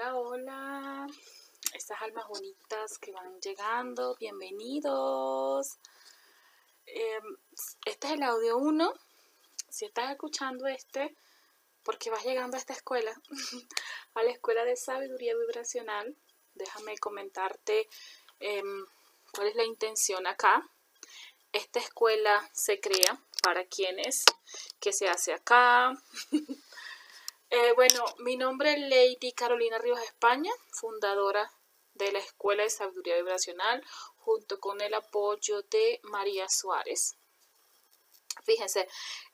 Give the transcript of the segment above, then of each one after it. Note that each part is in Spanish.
Hola, hola. Estas almas bonitas que van llegando, bienvenidos. Em, este es el audio 1. Si estás escuchando este, porque vas llegando a esta escuela, a la escuela de sabiduría vibracional, déjame comentarte em, cuál es la intención acá. Esta escuela se crea para quienes, que se hace acá. Eh, bueno, mi nombre es Lady Carolina Rivas España, fundadora de la Escuela de Sabiduría Vibracional, junto con el apoyo de María Suárez. Fíjense,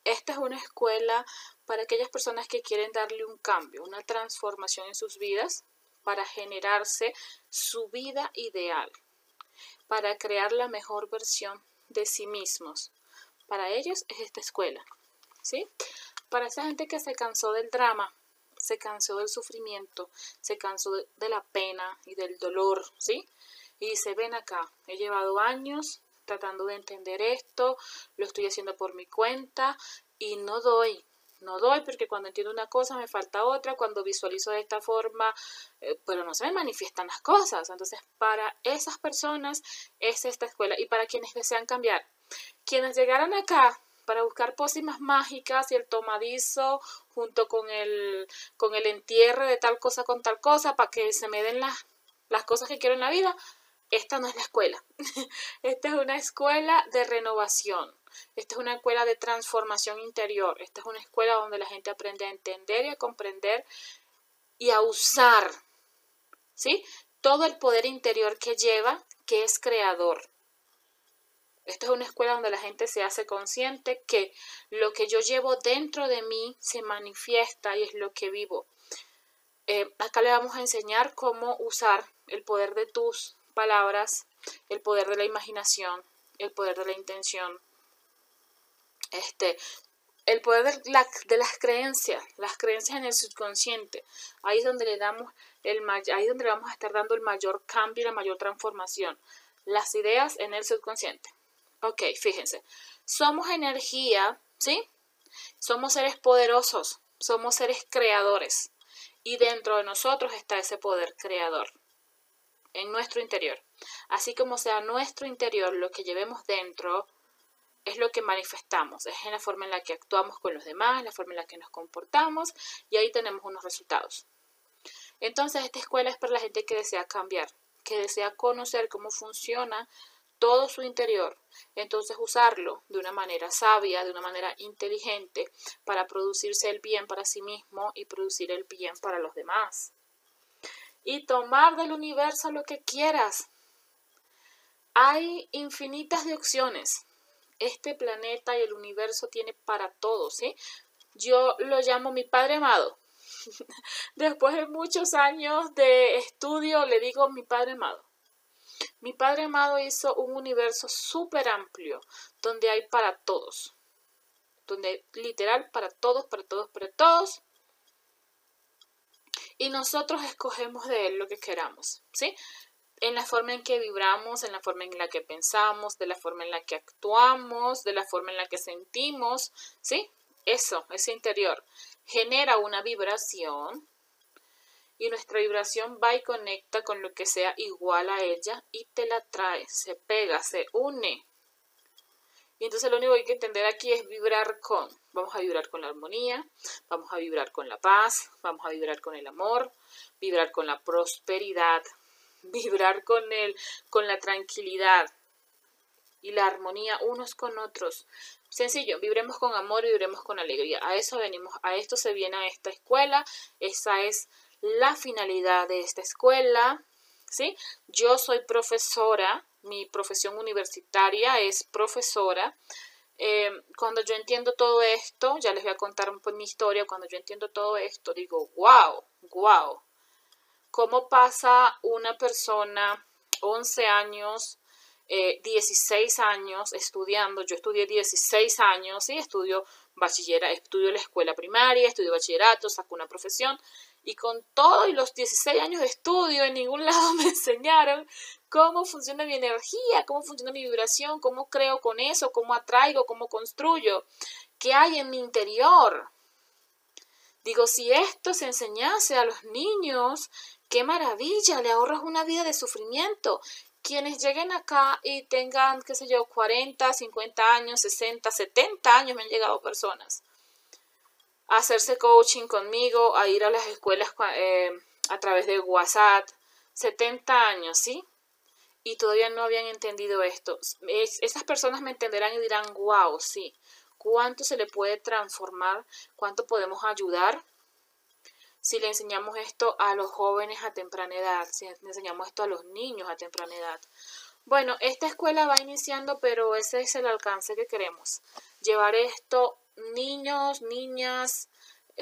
esta es una escuela para aquellas personas que quieren darle un cambio, una transformación en sus vidas, para generarse su vida ideal, para crear la mejor versión de sí mismos. Para ellos es esta escuela, ¿sí? Para esa gente que se cansó del drama, se cansó del sufrimiento, se cansó de, la pena y del dolor, ¿sí? Y se ven acá, he llevado años tratando de entender esto, lo estoy haciendo por mi cuenta y no doy, no doy porque cuando entiendo una cosa me falta otra, cuando visualizo de esta forma, eh, pero no se me manifiestan las cosas. Entonces, para esas personas es esta escuela y para quienes desean cambiar. Quienes llegaran acá para buscar pócimas mágicas y el tomadizo junto con el, con el entierre de tal cosa con tal cosa para que se me den las, las cosas que quiero en la vida. Esta no es la escuela. Esta es una escuela de renovación. Esta es una escuela de transformación interior. Esta es una escuela donde la gente aprende a entender y a comprender y a usar, ¿sí? Todo el poder interior que lleva, que es creador. Esta es una escuela donde la gente se hace consciente que lo que yo llevo dentro de mí se manifiesta y es lo que vivo. Eh, acá le vamos a enseñar cómo usar el poder de tus palabras, el poder de la imaginación, el poder de la intención, este, el poder de, de, las creencias, las creencias en el subconsciente. Ahí es donde le damos el ahí es donde le vamos a estar dando el mayor cambio y la mayor transformación. Las ideas en el subconsciente. Ok, fíjense. Somos energía, ¿sí? Somos seres poderosos, somos seres creadores. Y dentro de nosotros está ese poder creador, en nuestro interior. Así como sea nuestro interior, lo que llevemos dentro es lo que manifestamos, es en la forma en la que actuamos con los demás, la forma en la que nos comportamos y ahí tenemos unos resultados. Entonces, esta escuela es para la gente que desea cambiar, que desea conocer cómo funciona todo su interior, entonces usarlo de una manera sabia, de una manera inteligente, para producirse el bien para sí mismo y producir el bien para los demás. Y tomar del universo lo que quieras. Hay infinitas de opciones. Este planeta y el universo tiene para todos, ¿sí? Yo lo llamo mi Padre amado. Después de muchos años de estudio, le digo mi Padre amado. Mi Padre amado hizo un universo súper amplio donde hay para todos. Donde literal para todos, para todos, para todos. Y nosotros escogemos de él lo que queramos, ¿sí? En la forma en que vibramos, en la forma en la que pensamos, de la forma en la que actuamos, de la forma en la que sentimos, ¿sí? Eso, ese interior, genera una vibración y nuestra vibración va y conecta con lo que sea igual a ella y te la trae, se pega, se une. Y entonces lo único que hay que entender aquí es vibrar con. Vamos a vibrar con la armonía, vamos a vibrar con la paz, vamos a vibrar con el amor, vibrar con la prosperidad, vibrar con el, con la tranquilidad y la armonía unos con otros. Sencillo, vibremos con amor y vibremos con alegría. A eso venimos, a esto se viene a esta escuela. Esa es la finalidad de esta escuela, ¿sí? Yo soy profesora, mi profesión universitaria es profesora. Eh, cuando yo entiendo todo esto, ya les voy a contar mi historia, cuando yo entiendo todo esto, digo, wow, wow, ¿cómo pasa una persona 11 años, 16 eh, años estudiando? Yo estudié 16 años, ¿sí? Estudio bachillerato, estudio la escuela primaria, estudio bachillerato, saco una profesión y con todo y los 16 años de estudio, en ningún lado me enseñaron cómo funciona mi energía, cómo funciona mi vibración, cómo creo con eso, cómo atraigo, cómo construyo, qué hay en mi interior. Digo, si esto se enseñase a los niños, qué maravilla, le ahorras una vida de sufrimiento. Quienes lleguen acá y tengan, qué sé yo, 40, 50 años, 60, 70 años, me han llegado personas a hacerse coaching conmigo, a ir a las escuelas eh, a través de WhatsApp, 70 años, ¿sí? Y todavía no habían entendido esto. esas personas me entenderán y dirán, wow, sí, cuánto se le puede transformar, cuánto podemos ayudar si le enseñamos esto a los jóvenes a temprana edad, si le enseñamos esto a los niños a temprana edad. Bueno, esta escuela va iniciando, pero ese es el alcance que queremos. Llevar esto niños, niñas,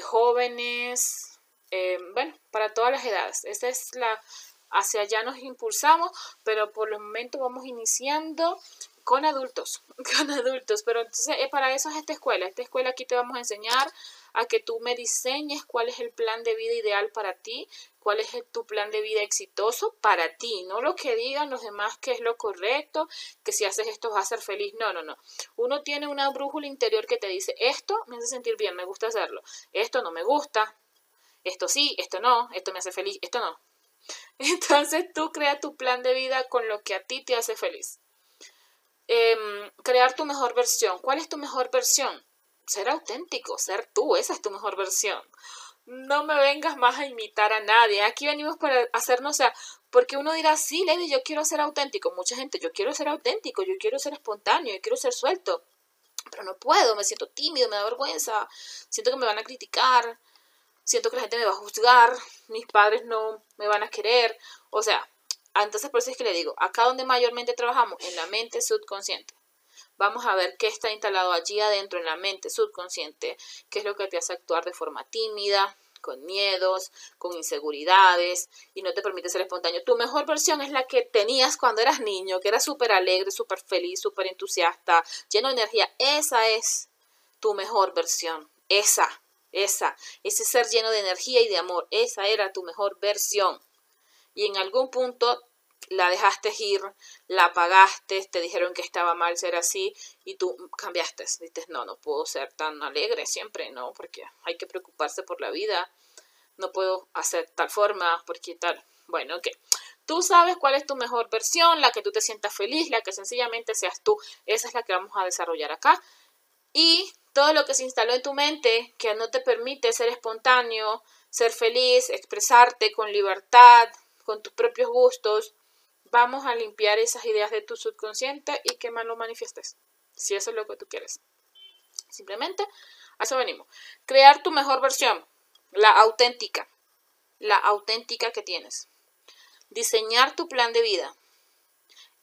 jóvenes, eh, bueno, para todas las edades. Esa es la, hacia allá nos impulsamos, pero por el momento vamos iniciando con adultos, con adultos, pero entonces eh, para eso es esta escuela. Esta escuela aquí te vamos a enseñar a que tú me diseñes cuál es el plan de vida ideal para ti, cuál es tu plan de vida exitoso para ti, no lo que digan los demás que es lo correcto, que si haces esto vas a ser feliz, no, no, no. Uno tiene una brújula interior que te dice, esto me hace sentir bien, me gusta hacerlo, esto no me gusta, esto sí, esto no, esto me hace feliz, esto no. Entonces tú crea tu plan de vida con lo que a ti te hace feliz. Em, crear tu mejor versión. ¿Cuál es tu mejor versión? Ser auténtico, ser tú, esa es tu mejor versión. No me vengas más a imitar a nadie. Aquí venimos para hacernos, o sea, porque uno dirá, sí, Lady, yo quiero ser auténtico. Mucha gente, yo quiero ser auténtico, yo quiero ser espontáneo, yo quiero ser suelto. Pero no puedo, me siento tímido, me da vergüenza, siento que me van a criticar, siento que la gente me va a juzgar, mis padres no me van a querer. O sea, entonces, por eso es que le digo, acá donde mayormente trabajamos, en la mente subconsciente. Vamos a ver qué está instalado allí adentro en la mente subconsciente, qué es lo que te hace actuar de forma tímida, con miedos, con inseguridades y no te permite ser espontáneo. Tu mejor versión es la que tenías cuando eras niño, que era súper alegre, súper feliz, súper entusiasta, lleno de energía. Esa es tu mejor versión. Esa, esa, ese ser lleno de energía y de amor. Esa era tu mejor versión y en algún punto la dejaste ir, la apagaste, te dijeron que estaba mal ser así y tú cambiaste. Dices, no, no puedo ser tan alegre siempre, no, porque hay que preocuparse por la vida. No puedo hacer tal forma, porque tal. Bueno, ok. Tú sabes cuál es tu mejor versión, la que tú te sientas feliz, la que sencillamente seas tú. Esa es la que vamos a desarrollar acá. Y todo lo que se instaló en tu mente, que no te permite ser espontáneo, ser feliz, expresarte con libertad, con tus propios gustos, vamos a limpiar esas ideas de tu subconsciente y que más lo manifiestes, si eso es lo que tú quieres. Simplemente a eso venimos. Crear tu mejor versión, la auténtica, la auténtica que tienes. Diseñar tu plan de vida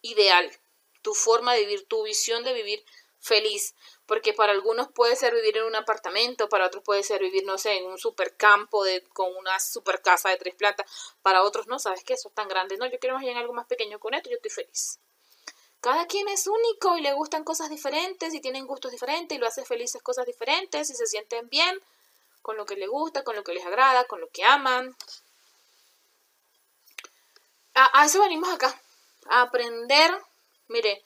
ideal, tu forma de vivir, tu visión de vivir feliz, porque para algunos puede ser vivir en un apartamento, para otros puede ser vivir, no sé, en un supercampo de, con una super casa de tres plantas, para otros no, ¿sabes qué? Eso es tan grande, no, yo quiero más bien algo más pequeño con esto, yo estoy feliz. Cada quien es único y le gustan cosas diferentes y tienen gustos diferentes y lo hace felices cosas diferentes y se sienten bien con lo que les gusta, con lo que les agrada, con lo que aman. A, a eso venimos acá, a aprender, mire,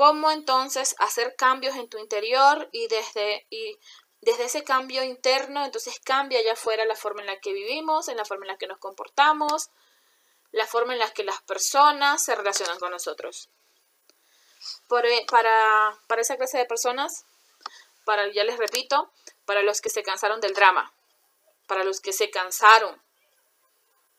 cómo entonces hacer cambios en tu interior y desde, y desde ese cambio interno, entonces cambia allá afuera la forma en la que vivimos, en la forma en la que nos comportamos, la forma en la que las personas se relacionan con nosotros. Eh, para, para esa clase de personas, para, ya les repito, para los que se cansaron del drama, para los que se cansaron,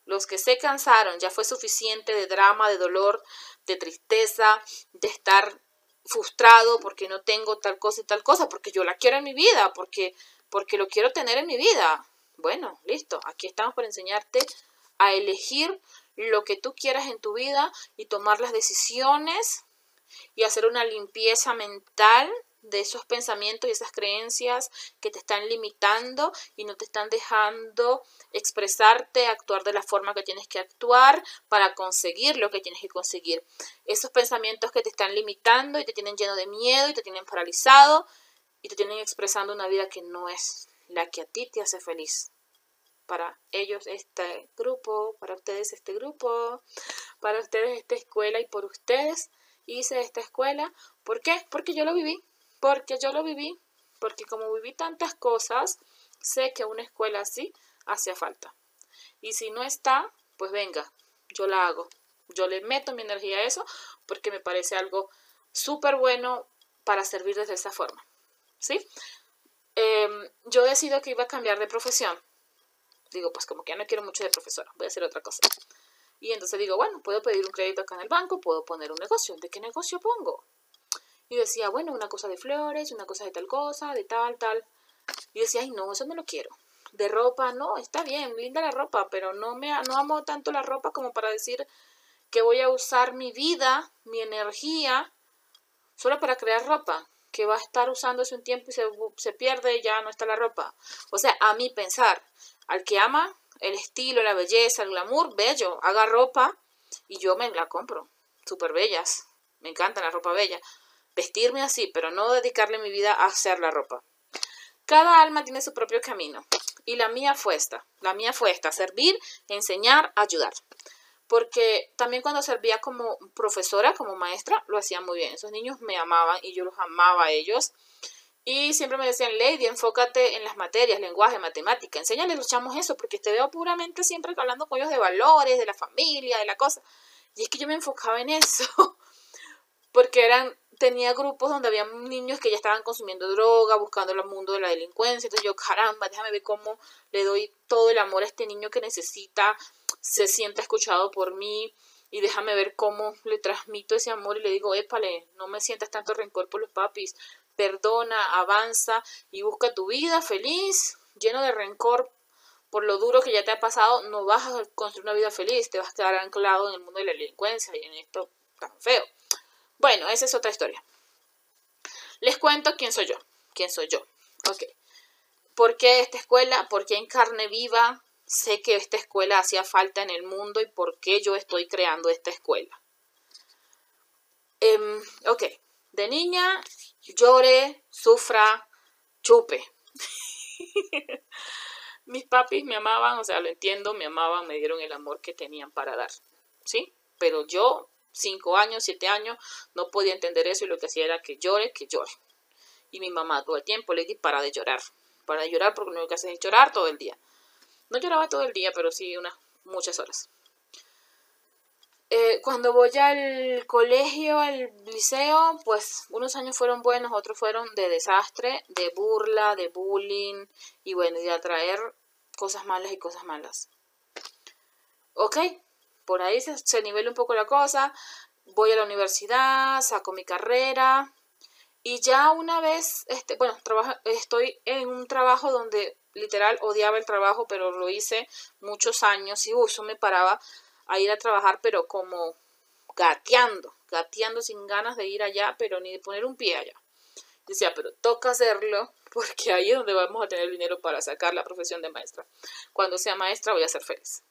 los que se cansaron, ya fue suficiente de drama, de dolor, de tristeza, de estar frustrado porque no tengo tal cosa y tal cosa, porque yo la quiero en mi vida, porque, porque lo quiero tener en mi vida. Bueno, listo, aquí estamos para enseñarte a elegir lo que tú quieras en tu vida y tomar las decisiones y hacer una limpieza mental de esos pensamientos y esas creencias que te están limitando y no te están dejando expresarte, actuar de la forma que tienes que actuar para conseguir lo que tienes que conseguir. Esos pensamientos que te están limitando y te tienen lleno de miedo y te tienen paralizado y te tienen expresando una vida que no es la que a ti te hace feliz. Para ellos este grupo, para ustedes este grupo, para ustedes esta escuela y por ustedes hice esta escuela. ¿Por qué? Porque yo lo viví porque yo lo viví, porque como viví tantas cosas sé que una escuela así hacía falta. Y si no está, pues venga, yo la hago. Yo le meto mi energía a eso porque me parece algo súper bueno para servir desde esa forma. ¿Sí? Em, yo decido que iba a cambiar de profesión. Digo, pues como que ya no quiero mucho de profesora, voy a hacer otra cosa. Y entonces digo, bueno, puedo pedir un crédito acá en el banco, puedo poner un negocio. ¿De qué negocio pongo? Y decía, bueno, una cosa de flores, una cosa de tal cosa, de tal, tal. Y decía, ay, no, eso no lo quiero. De ropa, no, está bien, linda la ropa, pero no, me, no amo tanto la ropa como para decir que voy a usar mi vida, mi energía, solo para crear ropa que va a estar usándose un tiempo y se, se pierde y ya no está la ropa. O sea, a mí pensar, al que ama el estilo, la belleza, el glamour, bello, haga ropa y yo me la compro. Súper bellas. Me encanta la ropa bella. Vestirme así, pero no dedicarle mi vida a hacer la ropa. Cada alma tiene su propio camino. Y la mía fue esta. La mía fue esta. Servir, enseñar, ayudar porque también cuando servía como profesora, como maestra, lo hacía muy bien. Esos niños me amaban y yo los amaba a ellos. Y siempre me decían, Lady, enfócate en las materias, lenguaje, matemática, enséñale los chamos eso, porque te veo puramente siempre hablando con ellos de valores, de la familia, de la cosa. Y es que yo me enfocaba en eso, porque eran, tenía grupos donde había niños que ya estaban consumiendo droga, buscando el mundo de la delincuencia. Entonces yo, caramba, déjame ver cómo le doy todo el amor a este niño que necesita se sienta escuchado por mí y déjame ver cómo le transmito ese amor y le digo, épale, no me sientas tanto rencor por los papis, perdona, avanza y busca tu vida feliz, lleno de rencor por lo duro que ya te ha pasado, no vas a construir una vida feliz, te vas a quedar anclado en el mundo de la delincuencia y en esto tan feo. Bueno, esa es otra historia. Les cuento quién soy yo, quién soy yo. Ok. ¿Por qué esta escuela? ¿Por qué en carne viva? sé que esta escuela hacía falta en el mundo y por qué yo estoy creando esta escuela. Em, ok, de niña llore, sufra, chupe. Mis papis me amaban, o sea, lo entiendo, me amaban, me dieron el amor que tenían para dar, ¿sí? Pero yo, cinco años, siete años, no podía entender eso y lo que hacía era que llore, que llore. Y mi mamá todo el tiempo le di para de llorar, para de llorar porque lo único que hace es llorar todo el día. No lloraba todo el día, pero sí unas muchas horas. Eh, cuando voy al colegio, al liceo, pues unos años fueron buenos, otros fueron de desastre, de burla, de bullying y bueno, de atraer cosas malas y cosas malas. Ok, por ahí se, se un poco la cosa. Voy a la universidad, saco mi carrera y ya una vez, este, bueno, estoy en un trabajo donde literal odiaba el trabajo, pero lo hice muchos años y uso me paraba a ir a trabajar, pero como gateando, gateando sin ganas de ir allá, pero ni de poner un pie allá. Decía, pero toca hacerlo porque ahí es donde vamos a tener dinero para sacar la profesión de maestra. Cuando sea maestra voy a ser feliz.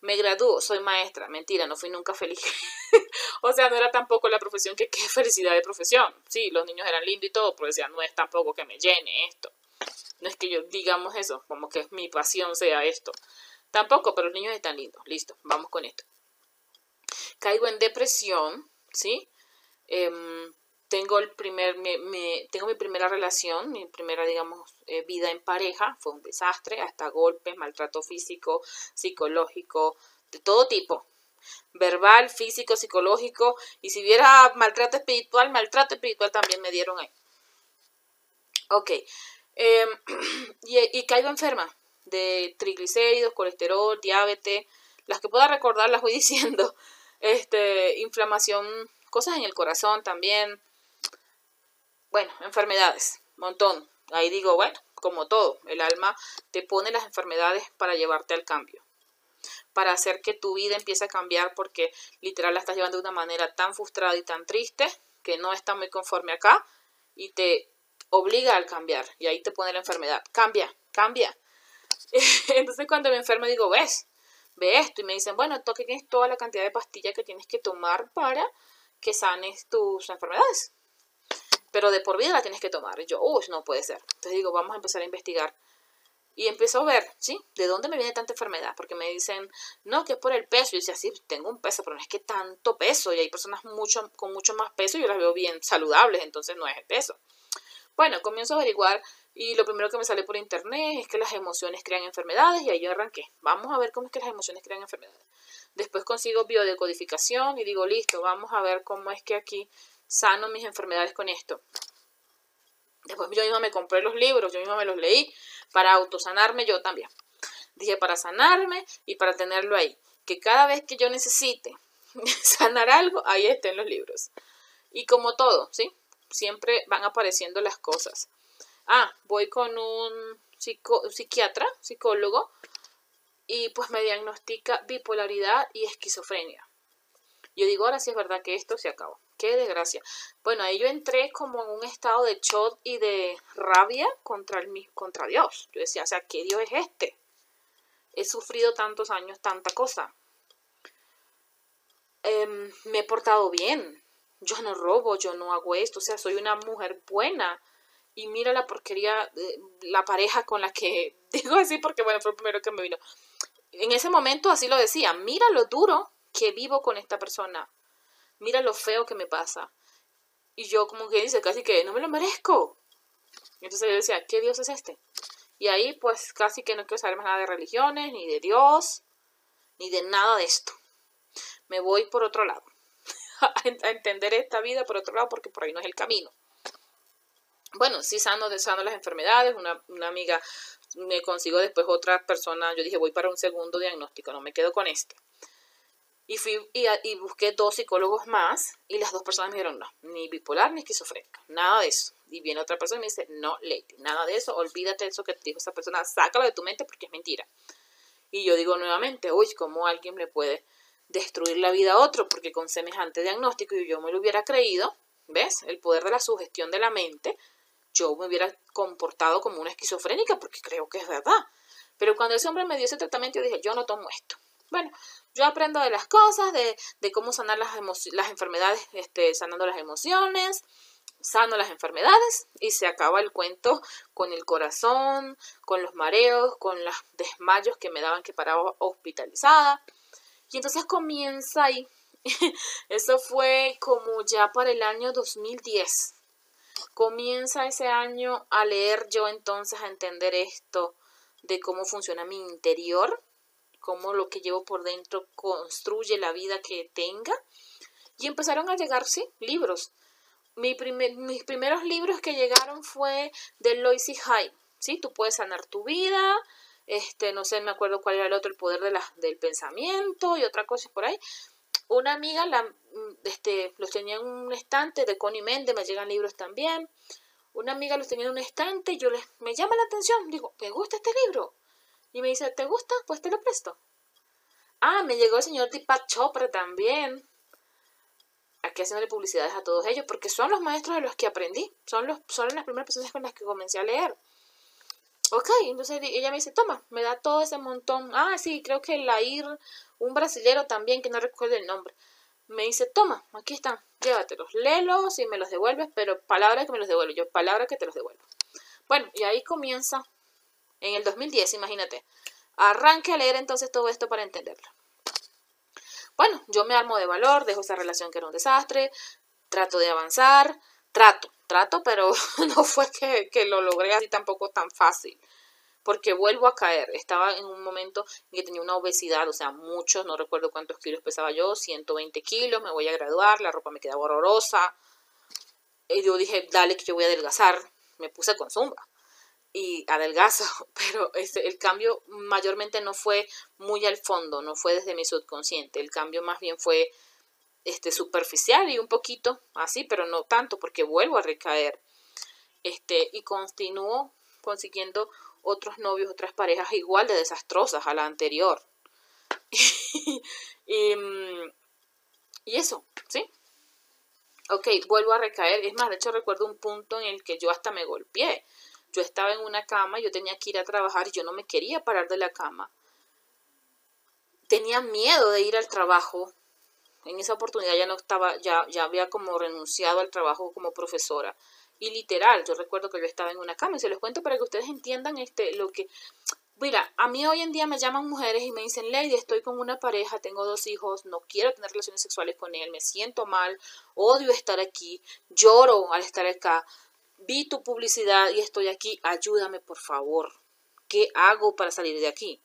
Me graduó, soy maestra. Mentira, no fui nunca feliz. o sea, no era tampoco la profesión que qué felicidad de profesión. Sí, los niños eran lindos y todo, pero decía, no es tampoco que me llene esto. No es que yo digamos eso, como que mi pasión sea esto. Tampoco, pero los niños están lindos. Listo, vamos con esto. Caigo en depresión, ¿sí? Em, tengo el primer, me, tengo mi primera relación, mi primera, digamos, eh, vida en pareja, fue un desastre, hasta golpes, maltrato físico, psicológico, de todo tipo, verbal, físico, psicológico, y si hubiera maltrato espiritual, maltrato espiritual también me dieron ahí. Ok, Em, y, caigo enferma de triglicéridos, colesterol, diabetes, las que pueda recordar las voy diciendo, este, inflamación, cosas en el corazón también, bueno, enfermedades, montón. Ahí digo, bueno, como todo, el alma te pone las enfermedades para llevarte al cambio, para hacer que tu vida empiece a cambiar porque literal la estás llevando de una manera tan frustrada y tan triste que no está muy conforme acá y te obliga al cambiar y ahí te pone la enfermedad. Cambia, cambia. Entonces cuando me enfermo digo, ves, ve esto y me dicen, bueno, tú tienes toda la cantidad de pastillas que tienes que tomar para que sanes tus enfermedades. Pero de por vida la tienes que tomar. Y yo, uy, no puede ser. Entonces digo, vamos a empezar a investigar. Y empiezo a ver, ¿sí? ¿De dónde me viene tanta enfermedad? Porque me dicen, no, que es por el peso. Y yo decía, sí, tengo un peso, pero no es que tanto peso. Y hay personas mucho, con mucho más peso y yo las veo bien saludables, entonces no es el peso. Bueno, comienzo a averiguar y lo primero que me sale por internet es que las emociones crean enfermedades y ahí arranqué. Vamos a ver cómo es que las emociones crean enfermedades. Después consigo biodecodificación y digo, listo, vamos a ver cómo es que aquí sano mis enfermedades con esto. Después yo misma me compré los libros, yo misma me los leí para autosanarme yo también. Dije para sanarme y para tenerlo ahí. Que cada vez que yo necesite sanar algo, ahí estén los libros. Y como todo, ¿sí? Siempre van apareciendo las cosas. Ah, voy con un psiquiatra, psicólogo, y pues me diagnostica bipolaridad y esquizofrenia. Yo digo, ahora sí es verdad que esto se acabó. Qué desgracia. Bueno, ahí yo entré como en un estado de shock y de rabia contra, el, contra Dios. Yo decía, o sea, ¿qué Dios es este? He sufrido tantos años, tanta cosa. Em, me he portado bien. Yo no robo, yo no hago esto. O sea, soy una mujer buena. Y mira la porquería, la pareja con la que digo así porque, bueno, fue el primero que me vino. En ese momento así lo decía. Mira lo duro que vivo con esta persona mira lo feo que me pasa. Y yo como que dice, casi que no me lo merezco. entonces yo decía, ¿qué Dios es este? Y ahí pues casi que no quiero saber más nada de religiones, ni de Dios, ni de nada de esto. Me voy por otro lado. a entender esta vida por otro lado porque por ahí no es el camino. Bueno, sí sano, sano las enfermedades. Una, una amiga me consigo después otra persona. Yo dije, voy para un segundo diagnóstico, no me quedo con este. Y fui y, busqué dos psicólogos más y las dos personas me dijeron, no, ni bipolar ni esquizofrénica, nada de eso. Y viene otra persona y me dice, no, Lady, nada de eso, olvídate de eso que te dijo esa persona, sácalo de tu mente porque es mentira. Y yo digo nuevamente, uy, ¿cómo alguien le puede destruir la vida a otro? Porque con semejante diagnóstico y yo me lo hubiera creído, ¿ves? El poder de la sugestión de la mente, yo me hubiera comportado como una esquizofrénica porque creo que es verdad. Pero cuando ese hombre me dio ese tratamiento, yo dije, yo no tomo esto. Bueno, yo aprendo de las cosas, de, de cómo sanar las, las enfermedades, este, sanando las emociones, sano las enfermedades y se acaba el cuento con el corazón, con los mareos, con los desmayos que me daban que paraba hospitalizada. Y entonces comienza ahí. Eso fue como ya para el año 2010. Comienza ese año a leer yo entonces a entender esto de cómo funciona mi interior cómo lo que llevo por dentro construye la vida que tenga. Y empezaron a llegarse libros. Mi mis primeros libros que llegaron fue de Loisy High. ¿sí? Tú puedes sanar tu vida. Este, no sé, me acuerdo cuál era el otro, el poder del pensamiento y otra cosa por ahí. Una amiga la, este, los tenía en un estante de Connie Mende, me llegan libros también. Una amiga los tenía en un estante yo les, me llama la atención, digo, ¿me gusta este libro? Y me dice, ¿te gusta? Pues te lo presto. Ah, me llegó el señor Deepak Chopra también. Aquí haciéndole publicidades a todos ellos, porque son los maestros de los que aprendí. Son, los, son las primeras personas con las que comencé a leer. Ok, entonces ella me dice, toma, me da todo ese montón. Ah, sí, creo que la ir, un brasilero también, que no recuerdo el nombre. Me dice, toma, aquí están, llévatelos, léelos y me los devuelves, pero palabra que me los devuelvo, yo palabra que te los devuelvo. Bueno, y ahí comienza en el 2010, imagínate. Arranque a leer entonces todo esto para entenderlo. Bueno, yo me armo de valor, dejo esa relación que era un desastre, trato de avanzar, trato, trato, pero no fue que, lo logré así tampoco tan fácil porque vuelvo a caer. Estaba en un momento en que tenía una obesidad, o sea, muchos, no recuerdo cuántos kilos pesaba yo, 120 kilos, me voy a graduar, la ropa me quedaba horrorosa. Y yo dije, dale que yo voy a adelgazar. Me puse con zumba y adelgazo, pero este, el cambio mayormente no fue muy al fondo, no fue desde mi subconsciente, el cambio más bien fue este, superficial y un poquito así, pero no tanto porque vuelvo a recaer. Este, y continúo consiguiendo otros novios, otras parejas igual de desastrosas a la anterior. y, mm, y eso, ¿sí? Ok, vuelvo a recaer. Es más, de hecho recuerdo un punto en el que yo hasta me golpeé yo estaba en una cama, yo tenía que ir a trabajar y yo no me quería parar de la cama. Tenía miedo de ir al trabajo. En esa oportunidad ya no estaba, ya, ya había como renunciado al trabajo como profesora. Y literal, yo recuerdo que yo estaba en una cama y se los cuento para que ustedes entiendan este, lo que... Mira, a mí hoy en día me llaman mujeres y me dicen, Lady, estoy con una pareja, tengo dos hijos, no quiero tener relaciones sexuales con él, me siento mal, odio estar aquí, lloro al estar acá, vi tu publicidad y estoy aquí, ayúdame por favor. ¿Qué hago para salir de aquí?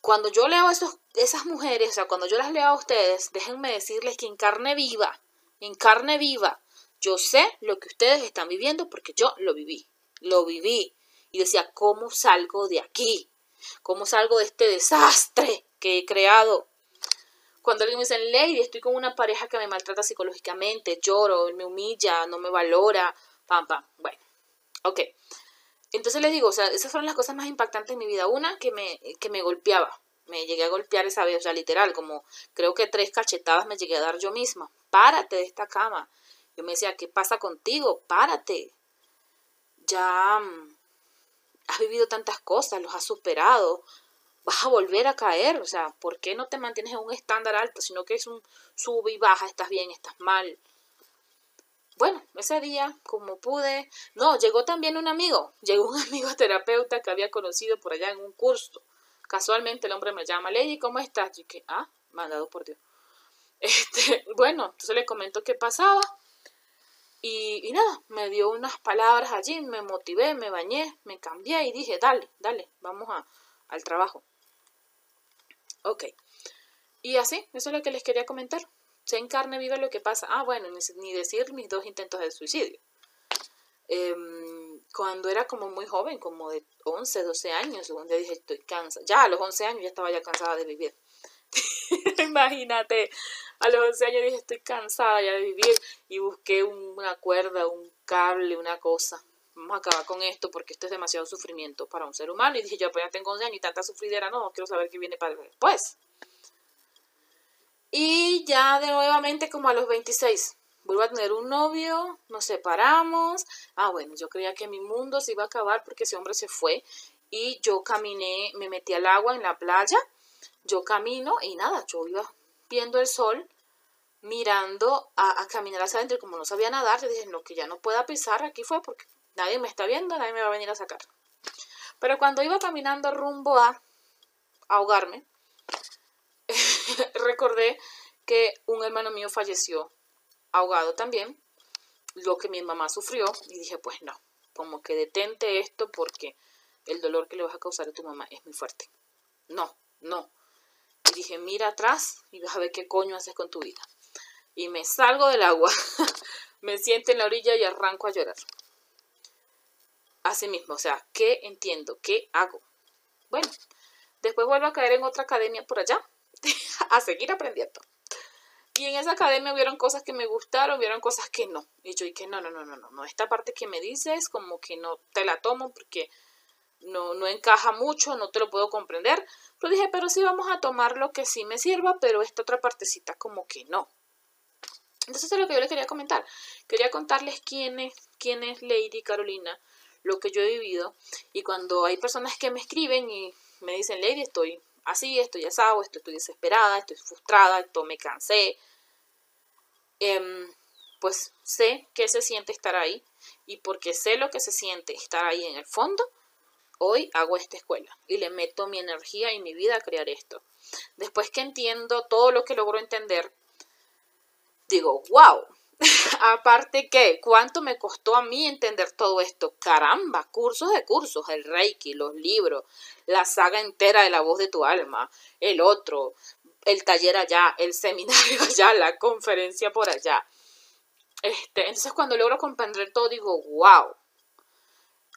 Cuando yo leo a esas mujeres, o sea, cuando yo las leo a ustedes, déjenme decirles que en carne viva, en carne viva, yo sé lo que ustedes están viviendo porque yo lo viví, lo viví. Y decía, ¿cómo salgo de aquí? ¿Cómo salgo de este desastre que he creado? Cuando alguien me dice, Lady, estoy con una pareja que me maltrata psicológicamente, lloro, me humilla, no me valora, pam, pam. Bueno, ok. Entonces les digo, o sea, esas fueron las cosas más impactantes en mi vida. Una, que me, que me golpeaba. Me llegué a golpear esa vez, o sea, literal, como creo que tres cachetadas me llegué a dar yo misma. Párate de esta cama. Yo me decía, ¿qué pasa contigo? Párate. Ya mm, has vivido tantas cosas, los has superado. Vas a volver a caer. O sea, ¿por qué no te mantienes en un estándar alto? Sino que es un sube y baja, estás bien, estás mal bueno, ese día, como pude, no, llegó también un amigo, llegó un amigo terapeuta que había conocido por allá en un curso. Casualmente el hombre me llama, Lady, ¿cómo estás? Y que, ah, mandado por Dios. Este, bueno, entonces le comento qué pasaba. Y, nada, me dio unas palabras allí, me motivé, me bañé, me cambié y dije, dale, dale, vamos a, al trabajo. Ok. Y así, eso es lo que les quería comentar sé en carne viva lo que pasa. Ah, bueno, ni, decir mis dos intentos de suicidio. Em, cuando era como muy joven, como de 11, 12 años, donde dije, estoy cansada. Ya a los 11 años ya estaba ya cansada de vivir. Imagínate, a los 11 años dije, estoy cansada ya de vivir y busqué una cuerda, un cable, una cosa. Vamos a acabar con esto porque esto es demasiado sufrimiento para un ser humano. Y dije, yo pues ya tengo 11 años y tanta sufridera, no, quiero saber qué viene para después. Y ya de nuevamente como a los 26, vuelvo a tener un novio, nos separamos. Ah, bueno, yo creía que mi mundo se iba a acabar porque ese hombre se fue. Y yo caminé, me metí al agua en la playa. Yo camino y nada, yo iba viendo el sol, mirando a, caminar hacia adentro. Como no sabía nadar, yo dije, no, que ya no pueda pisar aquí fue porque nadie me está viendo, nadie me va a venir a sacar. Pero cuando iba caminando rumbo a ahogarme, recordé que un hermano mío falleció ahogado también, lo que mi mamá sufrió, y dije, pues no, como que detente esto porque el dolor que le vas a causar a tu mamá es muy fuerte. No, no. Y dije, mira atrás y vas a ver qué coño haces con tu vida. Y me salgo del agua, me siento en la orilla y arranco a llorar. Así mismo, o sea, ¿qué entiendo? ¿Qué hago? Bueno, después vuelvo a caer en otra academia por allá, a seguir aprendiendo. Y en esa academia hubieron cosas que me gustaron, hubieron cosas que no. Y yo dije, no, no, no, no, no, esta parte que me dices como que no te la tomo porque no, no encaja mucho, no te lo puedo comprender. Pero dije, pero sí vamos a tomar lo que sí me sirva, pero esta otra partecita como que no. Entonces es lo que yo les quería comentar. Quería contarles quién es, quién es Lady Carolina, lo que yo he vivido. Y cuando hay personas que me escriben y me dicen, Lady, estoy así, estoy asado, esto estoy desesperada, estoy frustrada, esto me cansé. Em, pues sé que se siente estar ahí y porque sé lo que se siente estar ahí en el fondo, hoy hago esta escuela y le meto mi energía y mi vida a crear esto. Después que entiendo todo lo que logro entender, digo, wow, Aparte que, ¿cuánto me costó a mí entender todo esto? Caramba, cursos de cursos, el Reiki, los libros, la saga entera de la voz de tu alma, el otro, el taller allá, el seminario allá, la conferencia por allá. Este, entonces cuando logro comprender todo digo, wow.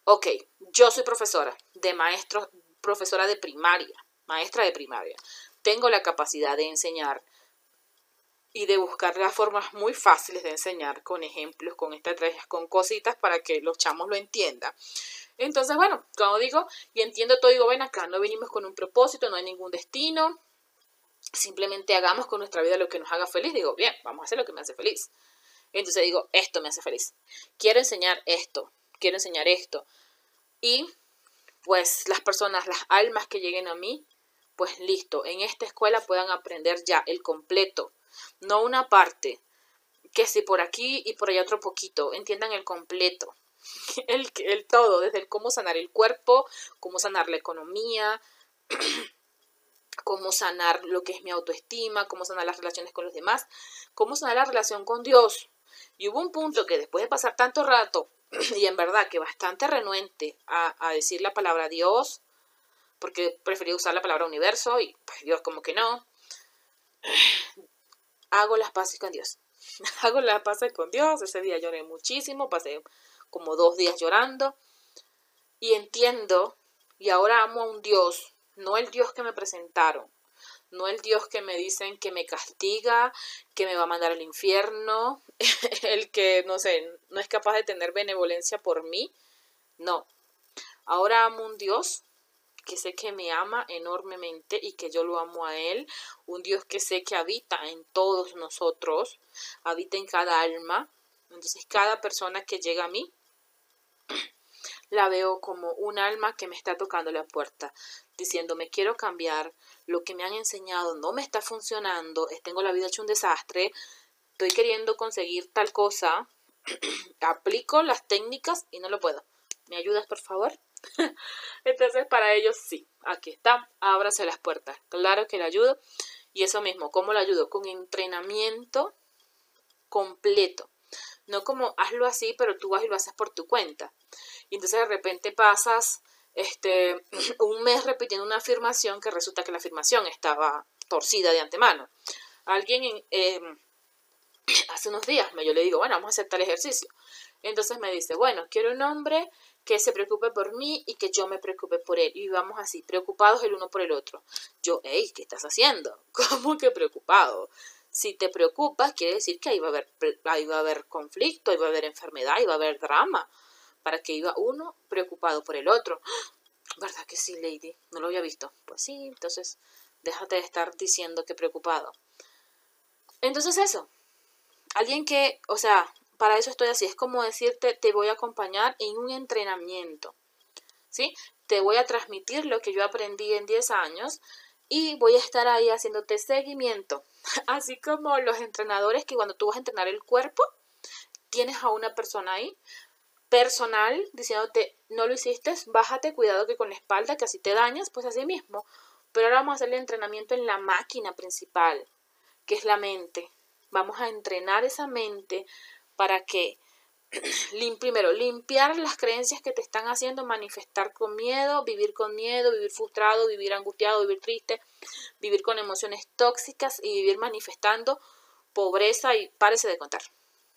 Ok, yo soy profesora de maestros, profesora de primaria, maestra de primaria. Tengo la capacidad de enseñar y de buscar las formas muy fáciles de enseñar con ejemplos, con estrategias, con cositas para que los chamos lo entiendan. Entonces, bueno, como digo, y entiendo todo, digo, ven acá, no venimos con un propósito, no hay ningún destino, simplemente hagamos con nuestra vida lo que nos haga feliz. Digo, bien, vamos a hacer lo que me hace feliz. Entonces digo, esto me hace feliz. Quiero enseñar esto, quiero enseñar esto. Y pues las personas, las almas que lleguen a mí, pues listo, en esta escuela puedan aprender ya el completo no una parte, que si por aquí y por allá otro poquito, entiendan el completo, el, el todo, desde el cómo sanar el cuerpo, cómo sanar la economía, cómo sanar lo que es mi autoestima, cómo sanar las relaciones con los demás, cómo sanar la relación con Dios. Y hubo un punto que después de pasar tanto rato y en verdad que bastante renuente a, a decir la palabra Dios, porque preferí usar la palabra universo y pues Dios como que no, hago las paces con Dios. hago las paces con Dios. Ese día lloré muchísimo, pasé como dos días llorando y entiendo y ahora amo a un Dios, no el Dios que me presentaron, no el Dios que me dicen que me castiga, que me va a mandar al infierno, el que, no sé, no es capaz de tener benevolencia por mí. No. Ahora amo un Dios que sé que me ama enormemente y que yo lo amo a Él. Un Dios que sé que habita en todos nosotros, habita en cada alma. Entonces cada persona que llega a mí la veo como un alma que me está tocando la puerta, diciendo me quiero cambiar, lo que me han enseñado no me está funcionando, tengo la vida hecho un desastre, estoy queriendo conseguir tal cosa, aplico las técnicas y no lo puedo. ¿Me ayudas, por favor? Entonces, para ellos sí, aquí está, ábrase las puertas. Claro que le ayudo. Y eso mismo, ¿cómo le ayudo? Con entrenamiento completo. No como hazlo así, pero tú vas y lo haces por tu cuenta. Y entonces de repente pasas este, un mes repitiendo una afirmación que resulta que la afirmación estaba torcida de antemano. Alguien em, hace unos días me, yo le digo, bueno, vamos a hacer tal ejercicio. Entonces me dice, bueno, quiero un hombre que se preocupe por mí y que yo me preocupe por él. Y vamos así, preocupados el uno por el otro. Yo, hey, ¿qué estás haciendo? ¿Cómo que preocupado? Si te preocupas, quiere decir que ahí va a haber, ahí va a haber conflicto, ahí va a haber enfermedad, ahí va a haber drama para que iba uno preocupado por el otro. ¿Verdad que sí, Lady? No lo había visto. Pues sí, entonces déjate de estar diciendo que preocupado. Entonces eso, alguien que, o sea, para eso estoy así, es como decirte, te voy a acompañar en un entrenamiento, ¿sí? Te voy a transmitir lo que yo aprendí en 10 años y voy a estar ahí haciéndote seguimiento, así como los entrenadores que cuando tú vas a entrenar el cuerpo, tienes a una persona ahí personal diciéndote, no lo hiciste, bájate, cuidado que con la espalda, que así te dañas, pues así mismo. Pero ahora vamos a hacer el entrenamiento en la máquina principal, que es la mente. Vamos a entrenar esa mente para que, primero, limpiar las creencias que te están haciendo manifestar con miedo, vivir con miedo, vivir frustrado, vivir angustiado, vivir triste, vivir con emociones tóxicas y vivir manifestando pobreza y párese de contar.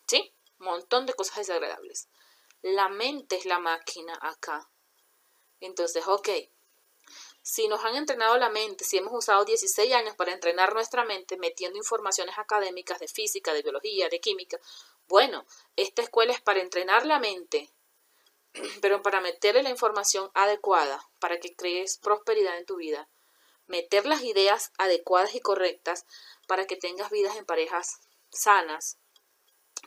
¿Sí? Montón de cosas desagradables. La mente es la máquina acá. Entonces, ok, si nos han entrenado la mente, si hemos usado 16 años para entrenar nuestra mente metiendo informaciones académicas de física, de biología, de química, bueno, esta escuela es para entrenar la mente, pero para meterle la información adecuada, para que crees prosperidad en tu vida. Meter las ideas adecuadas y correctas para que tengas vidas en parejas sanas,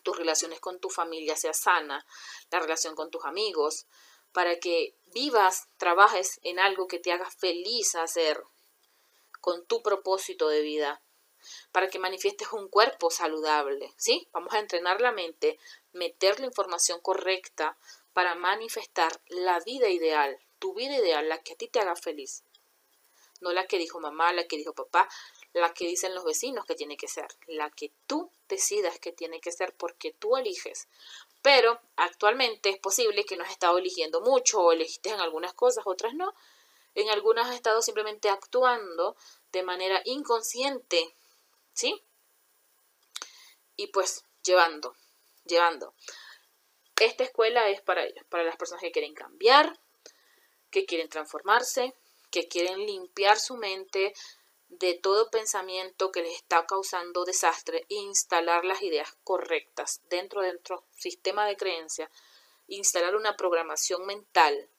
tus relaciones con tu familia sea sana, la relación con tus amigos, para que vivas, trabajes en algo que te haga feliz hacer con tu propósito de vida, para que manifiestes un cuerpo saludable, ¿sí? Vamos a entrenar la mente, meter la información correcta para manifestar la vida ideal, tu vida ideal, la que a ti te haga feliz. No la que dijo mamá, la que dijo papá, la que dicen los vecinos que tiene que ser, la que tú decidas que tiene que ser porque tú eliges. Pero actualmente es posible que no has estado eligiendo mucho o elegiste en algunas cosas, otras no. En algunas has estado simplemente actuando de manera inconsciente, ¿sí? Y pues llevando, llevando. Esta escuela es para ellos, para las personas que quieren cambiar, que quieren transformarse, que quieren limpiar su mente de todo pensamiento que les está causando desastre e instalar las ideas correctas dentro de nuestro sistema de creencia, instalar una programación mental,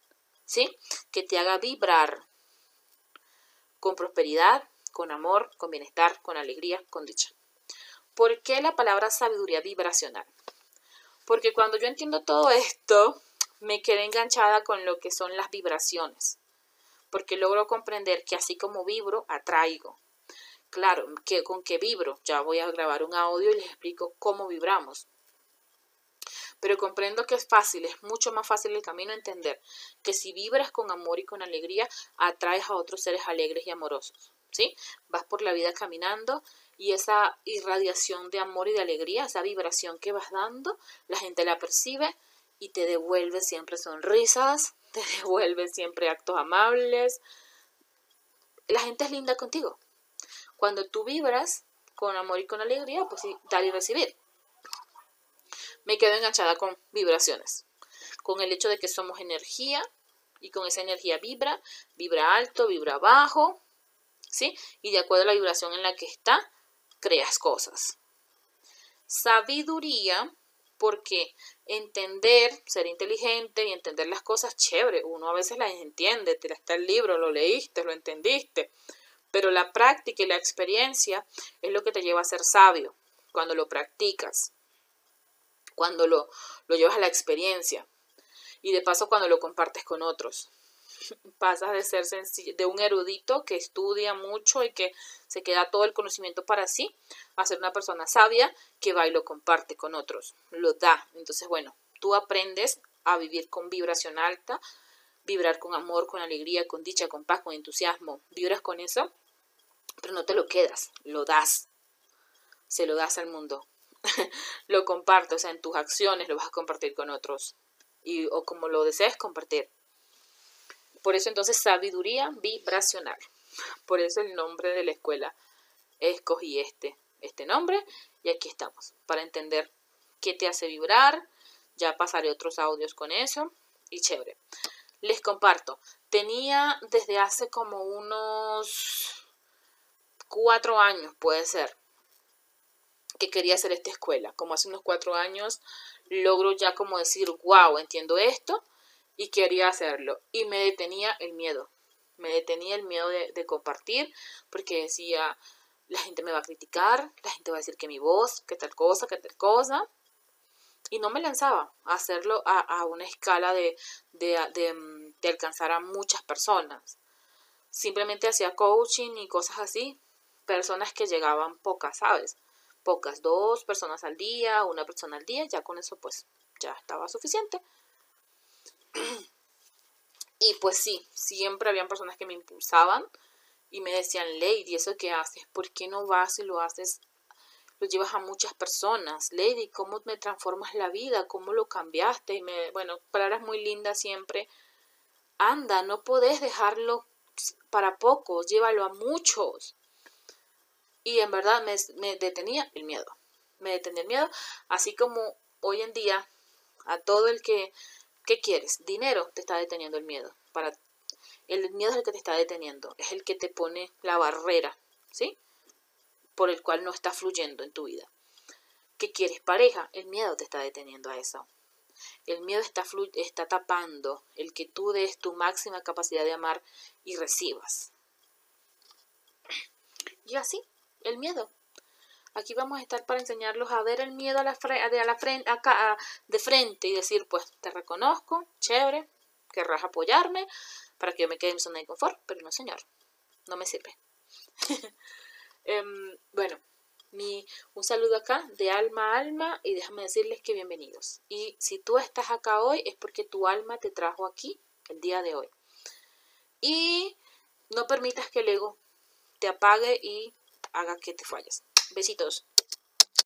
¿sí? Que te haga vibrar con prosperidad, con amor, con bienestar, con alegría, con dicha. ¿Por qué la palabra sabiduría vibracional? Porque cuando yo entiendo todo esto, me quedé enganchada con lo que son las vibraciones porque logro comprender que así como vibro, atraigo. Claro, que con qué vibro, ya voy a grabar un audio y les explico cómo vibramos. Pero comprendo que es fácil, es mucho más fácil el camino entender que si vibras con amor y con alegría, atraes a otros seres alegres y amorosos. Vas por la vida caminando y esa irradiación de amor y de alegría, esa vibración que vas dando, la gente la percibe y te devuelve siempre sonrisas, te devuelve siempre actos amables. La gente es linda contigo. Cuando tú vibras con amor y con alegría, pues sí, dar y recibir. Me quedo enganchada con vibraciones, con el hecho de que somos energía y con esa energía vibra, vibra alto, vibra bajo, ¿sí? Y de acuerdo a la vibración en la que está, creas cosas. Sabiduría, porque entender, ser inteligente y entender las cosas, chévere, uno a veces las entiende, te está el libro, lo leíste, lo entendiste, pero la práctica y la experiencia es lo que te lleva a ser sabio cuando lo practicas, cuando lo, lo llevas a la experiencia y de paso cuando lo compartes con otros. Pasas de ser de un erudito que estudia mucho y que se queda todo el conocimiento para sí, a ser una persona sabia que va y lo comparte con otros, lo da. Entonces, bueno, tú aprendes a vivir con vibración alta, vibrar con amor, con alegría, con dicha, con paz, con entusiasmo. Vibras con eso, pero no te lo quedas, lo das. Se lo das al mundo. lo compartes, o sea, en tus acciones lo vas a compartir con otros y, o como lo desees compartir. Por eso entonces sabiduría vibracional. Por eso el nombre de la escuela. Escogí este, este nombre y aquí estamos para entender qué te hace vibrar. Ya pasaré otros audios con eso y chévere. Les comparto. Tenía desde hace como unos cuatro años, puede ser, que quería hacer esta escuela. Como hace unos cuatro años logro ya como decir, wow, entiendo esto y quería hacerlo. Y me detenía el miedo. Me detenía el miedo de, compartir porque decía, la gente me va a criticar, la gente va a decir que mi voz, que tal cosa, que tal cosa. Y no me lanzaba a hacerlo a, una escala de, de, de alcanzar a muchas personas. Simplemente hacía coaching y cosas así. Personas que llegaban pocas, ¿sabes? pocas, dos personas al día, una persona al día, ya con eso pues ya estaba suficiente. Y pues sí, siempre habían personas que me impulsaban y me decían, Lady, ¿eso qué haces? ¿Por qué no vas y lo haces? Lo llevas a muchas personas. Lady, ¿cómo me transformas la vida? ¿Cómo lo cambiaste? Y me, bueno, palabras muy lindas siempre. Anda, no podés dejarlo para pocos, llévalo a muchos. Y en verdad me, detenía el miedo. Me detenía el miedo, así como hoy en día a todo el que, ¿qué quieres? Dinero te está deteniendo el miedo. Para, el miedo es el que te está deteniendo, es el que te pone la barrera, ¿sí? Por el cual no está fluyendo en tu vida. ¿Qué quieres? Pareja, el miedo te está deteniendo a eso. El miedo está, está tapando el que tú des tu máxima capacidad de amar y recibas. Y así, el miedo. Aquí vamos a estar para enseñarlos a ver el miedo a la, de, a la frente, acá, de frente y decir, pues te reconozco, chévere, querrás apoyarme para que yo me quede en mi zona de confort, pero no, señor, no me sirve. Em, bueno, mi, un saludo acá de alma a alma y déjame decirles que bienvenidos. Y si tú estás acá hoy es porque tu alma te trajo aquí el día de hoy. Y no permitas que el ego te apague y haga que te falles. Besitos.